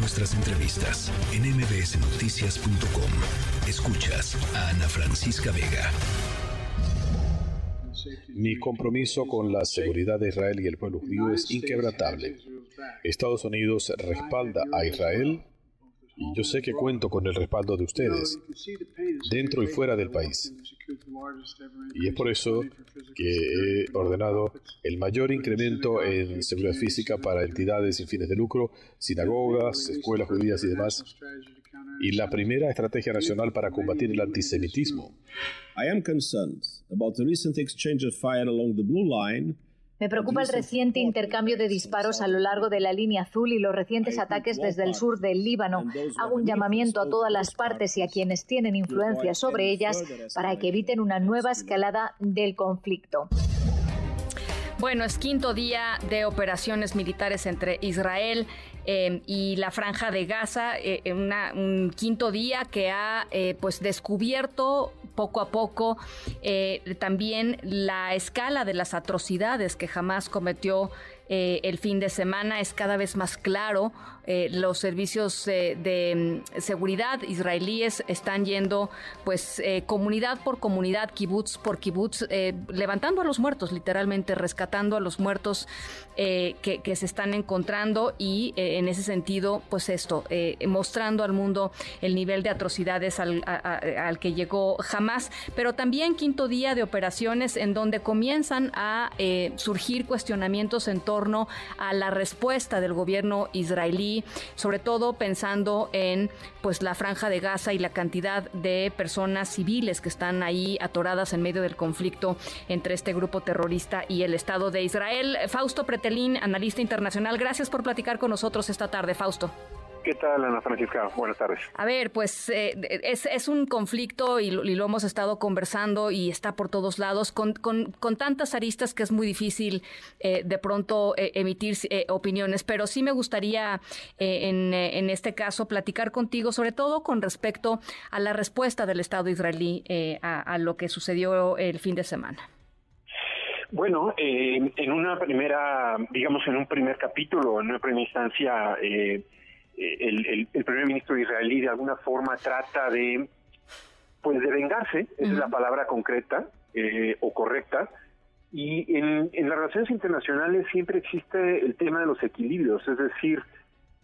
nuestras entrevistas en mbsnoticias.com. Escuchas a Ana Francisca Vega. Mi compromiso con la seguridad de Israel y el pueblo judío es inquebrantable. Estados Unidos respalda a Israel y yo sé que cuento con el respaldo de ustedes, dentro y fuera del país. Y es por eso que he ordenado el mayor incremento en seguridad física para entidades sin fines de lucro, sinagogas, escuelas judías y demás, y la primera estrategia nacional para combatir el antisemitismo. I am concerned about the recent exchange of fire along the blue me preocupa el reciente intercambio de disparos a lo largo de la línea azul y los recientes ataques desde el sur del Líbano. Hago un llamamiento a todas las partes y a quienes tienen influencia sobre ellas para que eviten una nueva escalada del conflicto. Bueno, es quinto día de operaciones militares entre Israel Em, y la franja de Gaza, eh, un quinto día que ha eh, pues descubierto poco a poco eh, también la escala de las atrocidades que jamás cometió el fin de semana es cada vez más claro. los servicios de mm, seguridad israelíes están yendo, pues, comunidad por comunidad, kibutz por kibutz, levantando a los muertos, literalmente rescatando a los muertos que, se están encontrando y en ese sentido, pues esto, eh, mostrando al mundo el nivel de atrocidades al, que llegó jamás, pero también quinto día de operaciones en donde comienzan a eh, surgir cuestionamientos en torno a la respuesta del gobierno israelí, sobre todo pensando en pues la franja de Gaza y la cantidad de personas civiles que están ahí atoradas en medio del conflicto entre este grupo terrorista y el Estado de Israel. Fausto Pretelín, analista internacional, gracias por platicar con nosotros esta tarde, Fausto. ¿Qué tal, Ana Francisca? Buenas tardes. A ver, pues eh, es, un conflicto y lo, hemos estado conversando y está por todos lados, con, tantas aristas que es muy difícil eh, de pronto eh, emitir opiniones, pero sí me gustaría en, en, este caso platicar contigo, sobre todo con respecto a la respuesta del Estado israelí a lo que sucedió el fin de semana. Bueno, eh, en una primera, digamos, en un primer capítulo, en una primera instancia, eh, eh, el, el, primer ministro israelí de alguna forma trata de, pues, de vengarse, esa es la palabra concreta o correcta, y en, en las relaciones internacionales siempre existe el tema de los equilibrios, es decir,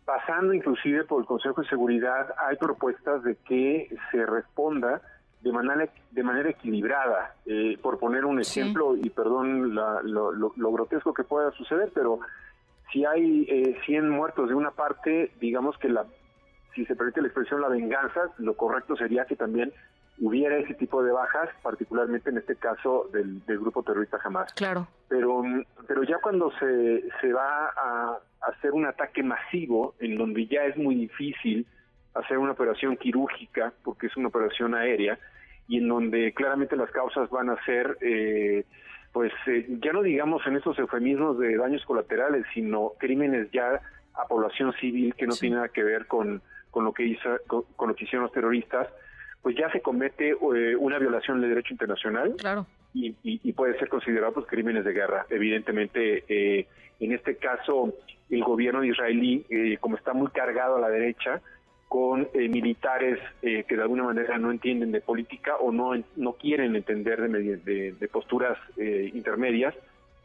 pasando inclusive por el Consejo de Seguridad, hay propuestas de que se responda de manera, de manera equilibrada. Eh, por poner un ejemplo, y perdón lo, grotesco que pueda suceder, pero si hay eh, 100 muertos de una parte, digamos que la, si se permite la expresión la venganza, lo correcto sería que también hubiera ese tipo de bajas, particularmente en este caso del, grupo terrorista Hamas. Claro. Pero, pero ya cuando se, se va a hacer un ataque masivo, en donde ya es muy difícil hacer una operación quirúrgica, porque es una operación aérea, y en donde claramente las causas van a ser, eh, pues eh, ya no digamos en estos eufemismos de daños colaterales, sino crímenes ya a población civil que no tiene nada que ver con, con lo que hizo, con, lo que hicieron los terroristas, pues ya se comete eh, una violación del derecho internacional claro. y, y, puede ser considerado pues, crímenes de guerra. Evidentemente, en este caso, el gobierno israelí, como está muy cargado a la derecha, con eh, militares eh, que de alguna manera no entienden de política o no, no quieren entender de, de, posturas eh, intermedias,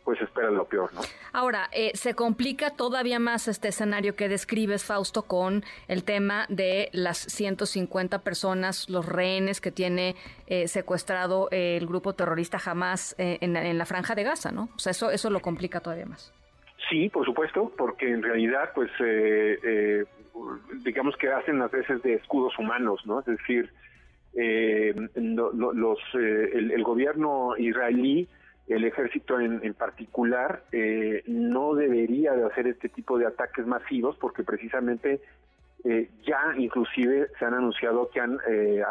pues esperan lo peor, ¿no? Ahora, se complica todavía más este escenario que describes, Fausto, con el tema de las 150 personas, los rehenes que tiene secuestrado el grupo terrorista Hamas en, en, la franja de Gaza, ¿no? O sea, eso, eso lo complica todavía más. Sí, por supuesto, porque en realidad, pues, eh, eh, digamos que hacen a veces de escudos humanos, ¿no? Es decir, eh, los, el, gobierno israelí, el ejército en, particular, no debería de hacer este tipo de ataques masivos porque precisamente ya inclusive se han anunciado que han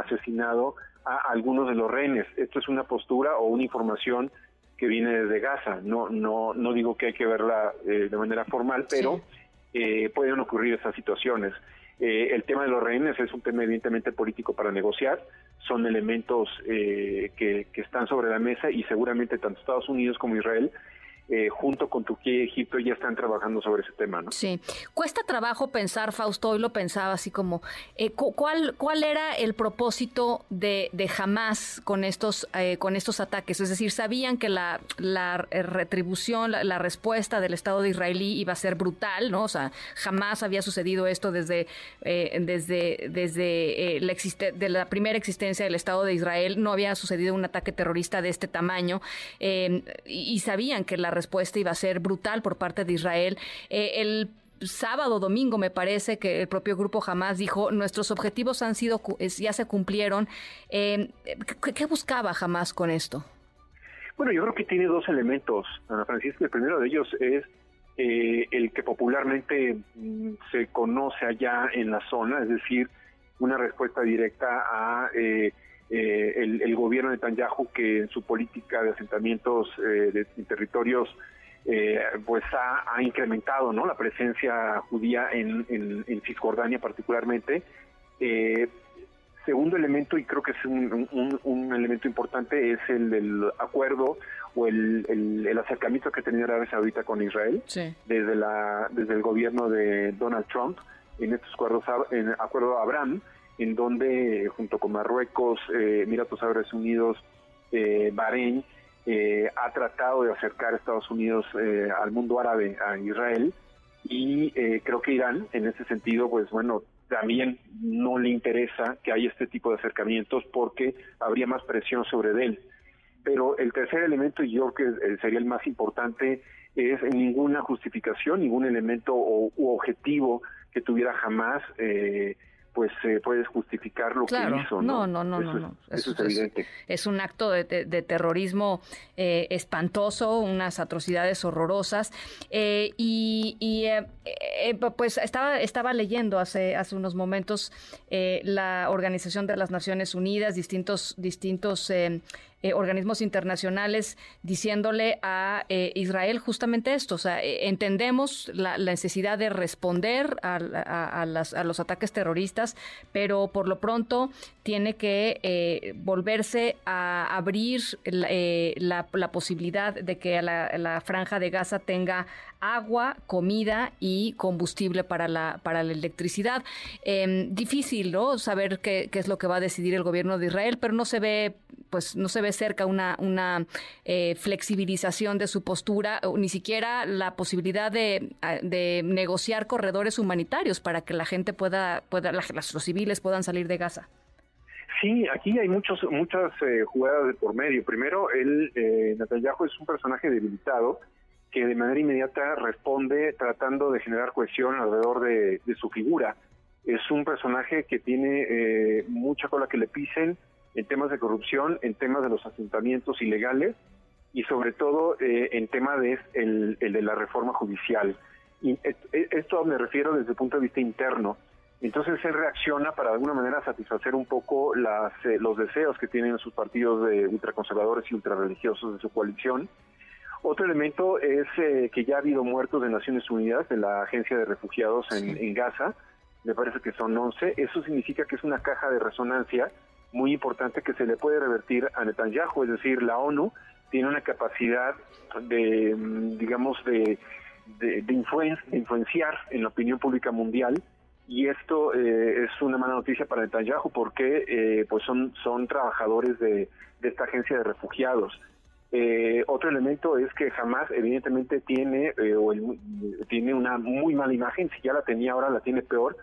asesinado a algunos de los rehenes. Esto es una postura o una información que viene desde Gaza. No, no, no digo que hay que verla eh, de manera formal, pero eh, pueden ocurrir esas situaciones. Eh, el tema de los rehenes es un tema evidentemente político para negociar, son elementos que, que, están sobre la mesa y seguramente tanto Estados Unidos como Israel eh, junto con Turquía y Egipto ya están trabajando sobre ese tema, ¿no? Sí. Cuesta trabajo pensar, Fausto, hoy lo pensaba así como, eh, ¿cuál, ¿cuál era el propósito de, de Hamas con estos, eh, con estos ataques? Es decir, sabían que la, la retribución, la, respuesta del Estado de israelí iba a ser brutal, ¿no? O sea, jamás había sucedido esto desde, desde, desde la de la primera existencia del Estado de Israel, no había sucedido un ataque terrorista de este tamaño y, y sabían que la respuesta iba a ser brutal por parte de Israel. Eh, el sábado, domingo, me parece que el propio grupo jamás dijo, nuestros objetivos han sido, ya se cumplieron. Eh, ¿qué, buscaba jamás con esto? Bueno, yo creo que tiene dos elementos, Ana Francisca. El primero de ellos es eh, el que popularmente mm, se conoce allá en la zona, es decir, una respuesta directa a eh, el, gobierno de Netanyahu que en su política de asentamientos eh, de, territorios eh, pues ha, incrementado no la presencia judía en, en, Cisjordania particularmente. Segundo elemento y creo que es un, elemento importante es el del acuerdo o el, el, acercamiento que ha tenido Arabia Saudita con Israel desde la desde el gobierno de Donald Trump. En estos acuerdos en acuerdo Abraham en donde junto con Marruecos, eh, Emiratos Árabes Unidos, eh, Bahrein, eh, ha tratado de acercar a Estados Unidos al mundo árabe, a Israel, y creo que Irán, en ese sentido, pues bueno, también no le interesa que haya este tipo de acercamientos porque habría más presión sobre él. Pero el tercer elemento, y yo creo que sería el más importante, es ninguna justificación, ningún elemento o, u objetivo que tuviera jamás eh, pues eh, puedes justificar lo que hizo. No, no, no, no, no. Eso, es evidente. Es, un acto de, terrorismo eh, espantoso, unas atrocidades horrorosas. Eh, y, y eh, pues estaba, estaba leyendo hace, hace unos momentos la Organización de las Naciones Unidas, distintos, distintos eh, organismos internacionales diciéndole a eh, Israel justamente esto. O sea, eh, entendemos la, necesidad de responder a, los ataques terroristas, pero por lo pronto tiene que volverse a abrir la, posibilidad de que la, franja de Gaza tenga agua, comida y combustible para la, para la electricidad. Em, difícil, ¿no? Saber qué, qué, es lo que va a decidir el gobierno de Israel, pero no se ve, pues no se ve cerca una, una eh, flexibilización de su postura, ni siquiera la posibilidad de, de, negociar corredores humanitarios para que la gente pueda, pueda los civiles puedan salir de Gaza. Sí, aquí hay muchos, muchas eh, jugadas de por medio. Primero, el eh, Netanyahu es un personaje debilitado que de manera inmediata responde tratando de generar cohesión alrededor de, su figura. Es un personaje que tiene eh, mucha cola que le pisen en temas de corrupción, en temas de los asentamientos ilegales y sobre todo eh, en tema de la reforma judicial. Y esto me refiero desde el punto de vista interno. Entonces él reacciona para de alguna manera satisfacer un poco eh, los deseos que tienen sus partidos de ultraconservadores y ultrarreligiosos de su coalición otro elemento es eh, que ya ha habido muertos de Naciones Unidas de la Agencia de Refugiados en, Gaza, me parece que son 11. Eso significa que es una caja de resonancia muy importante que se le puede revertir a Netanyahu, es decir, la ONU tiene una capacidad de, mm, digamos, de, de, influenciar en la opinión pública mundial y esto eh, es una mala noticia para Netanyahu porque eh, pues son, son trabajadores de, de esta agencia de refugiados. Eh, otro elemento es que jamás, evidentemente, tiene eh, o tiene una muy mala imagen, si ya la tenía ahora la tiene peor,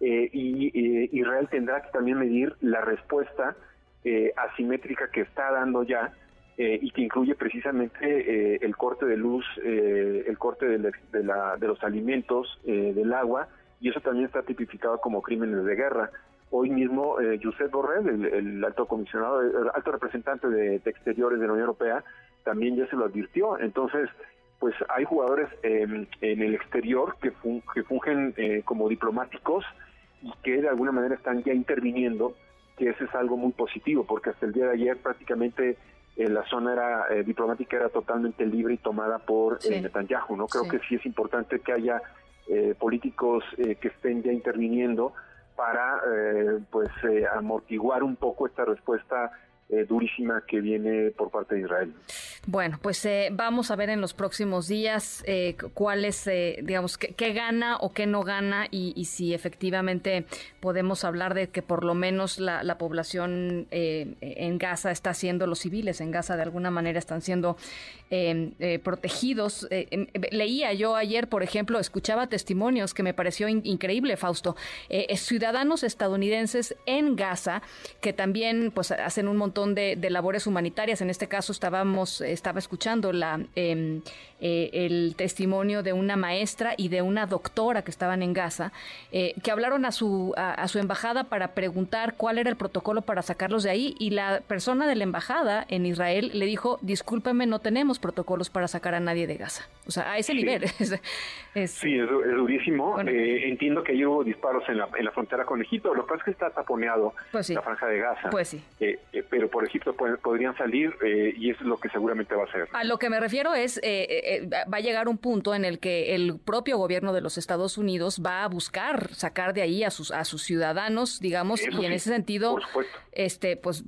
eh, y Israel tendrá que también medir la respuesta asimétrica que está dando ya y que incluye precisamente el corte de luz, el corte de, de, los alimentos, del agua, y eso también está tipificado como crímenes de guerra. Hoy mismo, eh, Josep Borrell, el, alto comisionado, el alto representante de, Exteriores de la Unión Europea, también ya se lo advirtió. Entonces, pues hay jugadores en el exterior que, que fungen eh, como diplomáticos y que de alguna manera están ya interviniendo, que eso es algo muy positivo, porque hasta el día de ayer prácticamente eh, la zona era, eh, diplomática era totalmente libre y tomada por Netanyahu. ¿no? Creo que sí es importante que haya políticos que estén ya interviniendo para eh, pues eh, amortiguar un poco esta respuesta eh, durísima que viene por parte de Israel. Bueno, pues eh, vamos a ver en los próximos días eh, cuál es, eh, digamos, qué, gana o qué no gana y, si efectivamente podemos hablar de que por lo menos la, la población en Gaza está siendo, los civiles en Gaza de alguna manera están siendo protegidos. Em, leía yo ayer, por ejemplo, escuchaba testimonios que me pareció increíble, Fausto, ciudadanos estadounidenses en Gaza que también pues hacen un montón de, labores humanitarias. En este caso estábamos, estaba escuchando la, em, eh, el testimonio de una maestra y de una doctora que estaban en Gaza, eh, que hablaron a su, a, su embajada para preguntar cuál era el protocolo para sacarlos de ahí y la persona de la embajada en Israel le dijo, discúlpeme, no tenemos protocolos para sacar a nadie de Gaza. O sea, a ese nivel. sí, es, durísimo. Eh, entiendo que hubo disparos en la, en la frontera con Egipto. Lo que pasa es que está taponeado pues la franja de Gaza. Pues sí. pero por Egipto podrían salir y eso es lo que seguramente va a ser. A lo que me refiero es eh, va a llegar un punto en el que el propio gobierno de los Estados Unidos va a buscar sacar de ahí a sus a sus ciudadanos, digamos, y en ese sentido, este, pues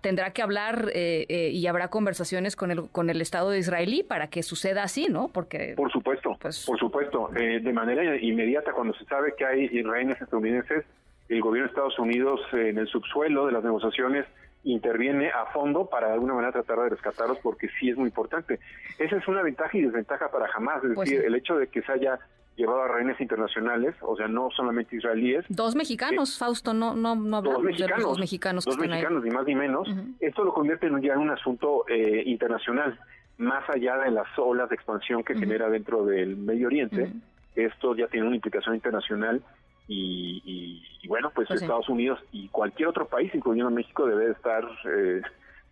tendrá que hablar eh, eh, y habrá conversaciones con el con el Estado de israelí para que suceda así, ¿no? Porque por supuesto, pues, por supuesto, eh, de manera inmediata cuando se sabe que hay israelíes estadounidenses, el gobierno de Estados Unidos en el subsuelo de las negociaciones interviene a fondo para de alguna manera tratar de rescatarlos porque sí es muy importante. Esa es una ventaja y desventaja para jamás, es pues decir, el hecho de que se haya llevado a rehenes internacionales, o sea, no solamente israelíes. Dos mexicanos, Fausto, no no no hablamos dos mexicanos, de los dos mexicanos. Dos mexicanos, ni más ni menos. Esto lo convierte en ya en un asunto eh, internacional, más allá de las olas de expansión que genera dentro del Medio Oriente. Esto ya tiene una implicación internacional y, bueno, pues, pues Estados Unidos y cualquier otro país, incluyendo México, debe estar eh,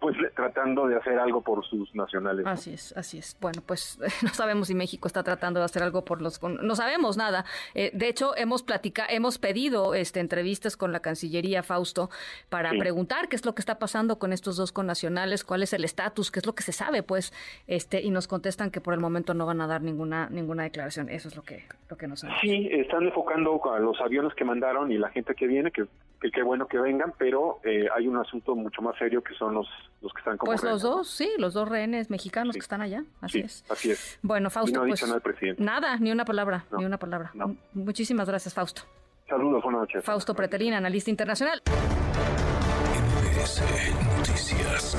pues tratando de hacer algo por sus nacionales. Así es, así es. Bueno, pues no sabemos si México está tratando de hacer algo por los no sabemos nada. Eh, de hecho, hemos platicado, hemos pedido este entrevistas con la Cancillería Fausto para preguntar qué es lo que está pasando con estos dos connacionales, cuál es el estatus, qué es lo que se sabe, pues, este y nos contestan que por el momento no van a dar ninguna ninguna declaración. Eso es lo que lo que nos han Sí, están enfocando a los aviones que mandaron y la gente que viene, que qué bueno que vengan, pero eh, hay un asunto mucho más serio que son los los que están como Pues los dos, sí, los dos rehenes mexicanos que están allá, así es. Así es. Bueno, Fausto, no pues, nada, presidente. nada, ni una palabra, ni una palabra. Muchísimas gracias, Fausto. Saludos, buenas noches. Fausto Preterina, analista internacional. Noticias.